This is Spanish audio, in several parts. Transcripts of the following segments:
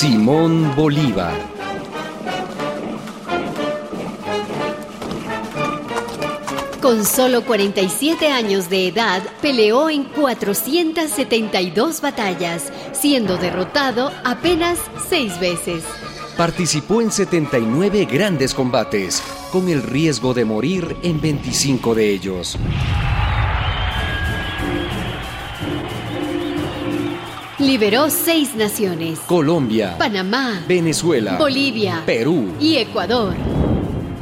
Simón Bolívar. Con solo 47 años de edad, peleó en 472 batallas, siendo derrotado apenas seis veces. Participó en 79 grandes combates, con el riesgo de morir en 25 de ellos. Liberó seis naciones. Colombia, Panamá, Venezuela, Bolivia, Perú. y Ecuador.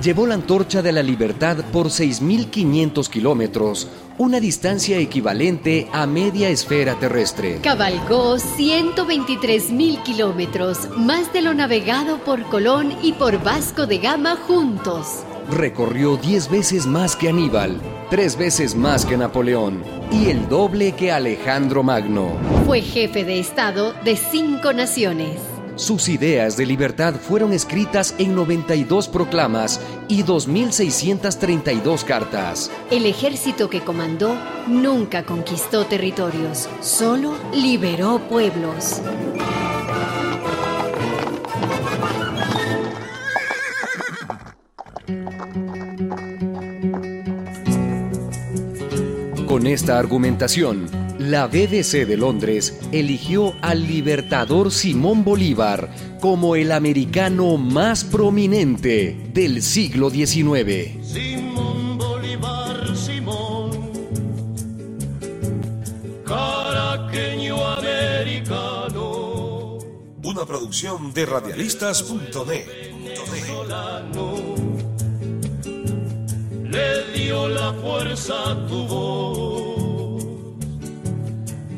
Llevó la antorcha de la libertad por 6.500 kilómetros, una distancia equivalente a media esfera terrestre. Cabalgó 123 mil kilómetros, más de lo navegado por Colón y por Vasco de Gama juntos. Recorrió 10 veces más que Aníbal, 3 veces más que Napoleón y el doble que Alejandro Magno. Fue jefe de Estado de cinco naciones. Sus ideas de libertad fueron escritas en 92 proclamas y 2.632 cartas. El ejército que comandó nunca conquistó territorios, solo liberó pueblos. Con esta argumentación, la BBC de Londres eligió al libertador Simón Bolívar como el americano más prominente del siglo XIX. Simón Bolívar, Simón, caraqueño americano, Una producción de radialistas.net. le la fuerza tu voz.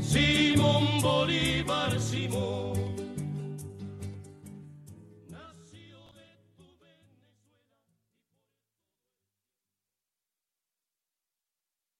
Simón Bolívar, Simón.